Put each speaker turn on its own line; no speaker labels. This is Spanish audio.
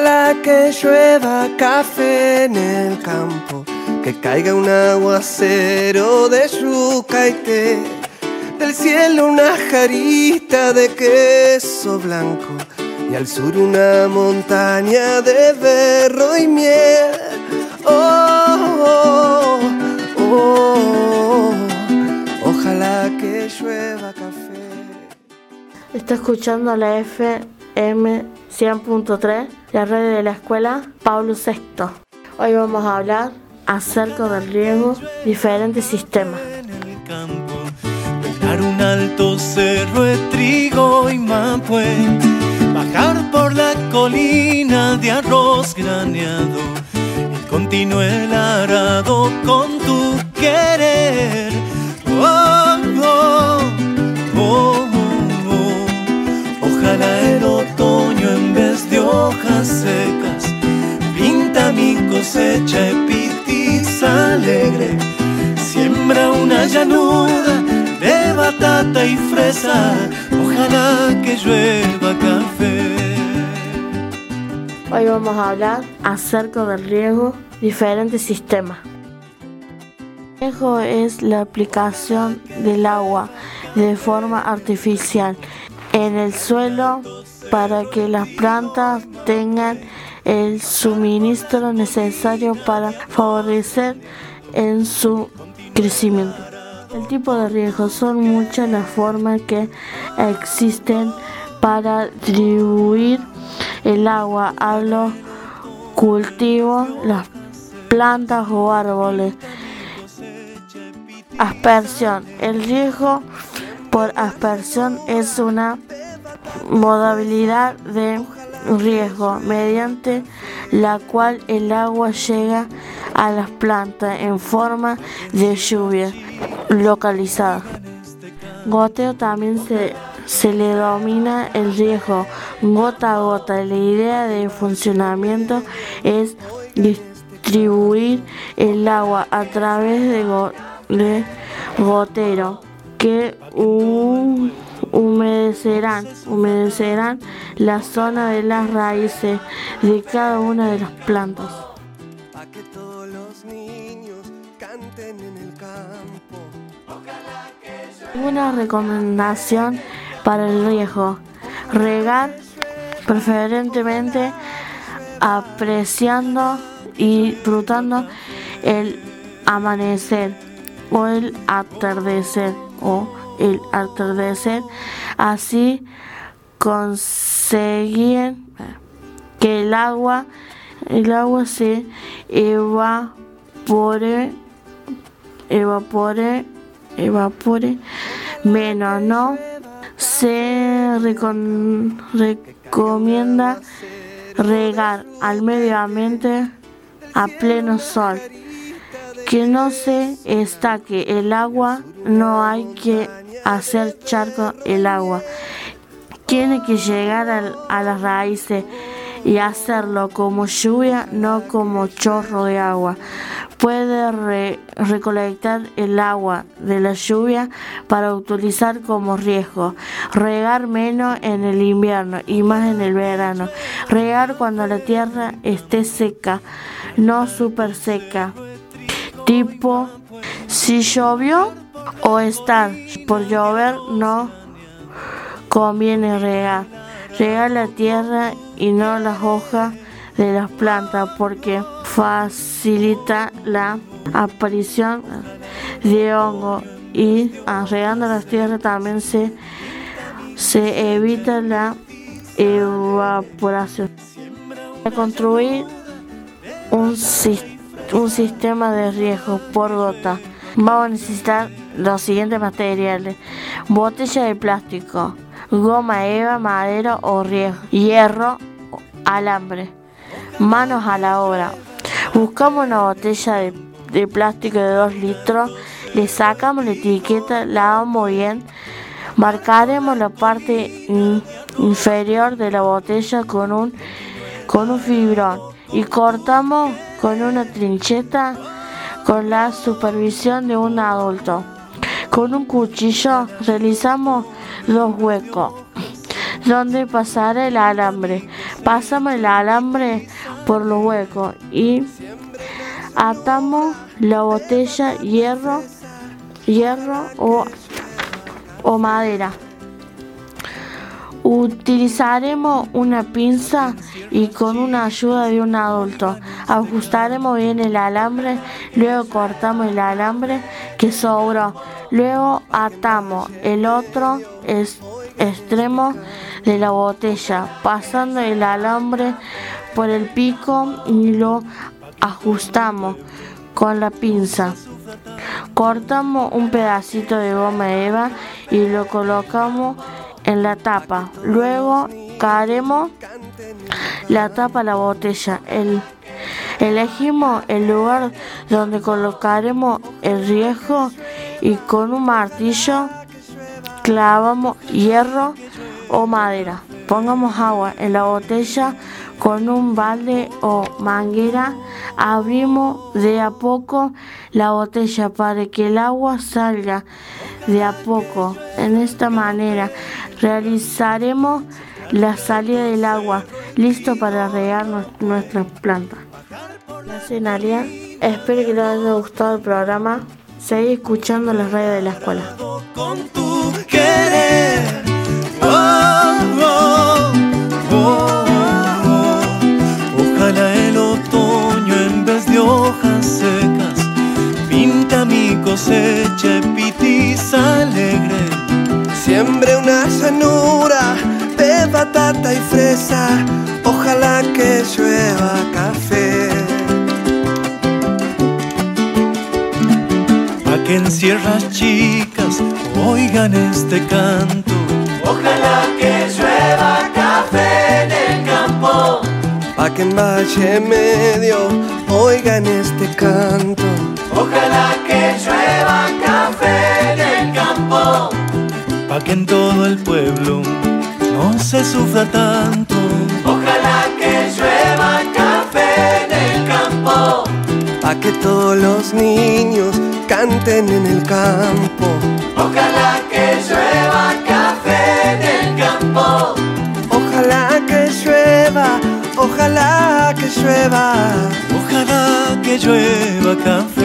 Ojalá que llueva café en el campo, que caiga un aguacero de yuca y té, del cielo una jarita de queso blanco y al sur una montaña de berro y miel. Oh, oh, oh, ojalá que llueva café.
Está escuchando la FM 100.3, la red de la escuela Pablo VI. Hoy vamos a hablar acerca del riego, diferentes sistemas.
Pegar un alto cerro de trigo y mapue, bajar por la colina de arroz graneado y continuar el arado con tu una llanura de batata y fresa. Ojalá que llueva café.
Hoy vamos a hablar acerca del riego, diferentes sistemas. El riego es la aplicación del agua de forma artificial en el suelo para que las plantas tengan el suministro necesario para favorecer en su crecimiento. El tipo de riego son muchas las formas que existen para distribuir el agua a los cultivos, las plantas o árboles. Aspersión. El riego por aspersión es una modalidad de riego mediante la cual el agua llega a las plantas en forma de lluvia localizada. Goteo también se, se le domina el riego gota a gota. La idea de funcionamiento es distribuir el agua a través de, go- de gotero que hu- humedecerán, humedecerán la zona de las raíces de cada una de las plantas.
Los niños canten en el campo.
Una recomendación para el riego. Regar preferentemente apreciando y disfrutando el amanecer o el atardecer o el atardecer. Así conseguir que el agua, el agua se evapore, evapore, evapore menos, ¿no? Se recomienda regar al medio ambiente a pleno sol. Que no se estaque el agua, no hay que hacer charco el agua. Tiene que llegar al- a las raíces y hacerlo como lluvia, no como chorro de agua. Puede re- recolectar el agua de la lluvia para utilizar como riesgo. Regar menos en el invierno y más en el verano. Regar cuando la tierra esté seca, no súper seca. Tipo, si llovió o está por llover, no conviene regar. Regar la tierra y no las hojas de las plantas porque facilita la aparición de hongo y regando las tierras también se, se evita la evaporación. Para construir un, un sistema de riesgo por gota vamos a necesitar los siguientes materiales botella de plástico goma eva madera o riesgo hierro alambre manos a la obra. Buscamos una botella de, plástico de 2 litros le sacamos la etiqueta lavamos bien marcaremos la parte inferior de la botella con un con un fibrón y cortamos con una trincheta con la supervisión de un adulto. Con un cuchillo realizamos dos huecos donde pasará el alambre. Pasamos el alambre por los huecos y atamos la botella hierro, hierro o, o madera. Utilizaremos una pinza y con una ayuda de un adulto ajustaremos bien el alambre, luego cortamos el alambre que sobró, luego atamos el otro extremo de la botella, pasando el alambre por el pico y lo ajustamos con la pinza. Cortamos un pedacito de goma eva y lo colocamos en la tapa. Luego caremos la tapa a la botella. El, elegimos el lugar donde colocaremos el riesgo y con un martillo clavamos hierro o madera. Pongamos agua en la botella con un balde o manguera. Abrimos de a poco la botella para que el agua salga de a poco. En esta manera realizaremos la salida del agua, listo para regar nuestras plantas. Espero que les haya gustado el programa. Seguí escuchando las radios de la escuela. Querer. Oh, oh,
oh, Ojalá el otoño en vez de hojas secas pinta mi cosecha pitis alegre.
Siembre una llanura de batata y fresa, ojalá que llueva
Sierras chicas oigan este canto.
Ojalá que llueva café en el campo.
Pa' que en Valle Medio oigan este canto.
Ojalá que llueva café en el campo.
Pa' que en todo el pueblo no se sufra tanto.
Ojalá que llueva café en el campo.
Pa' que todos los niños canten en el campo.
Ojalá que llueva café en el campo.
Ojalá que llueva, ojalá que llueva.
Ojalá que llueva café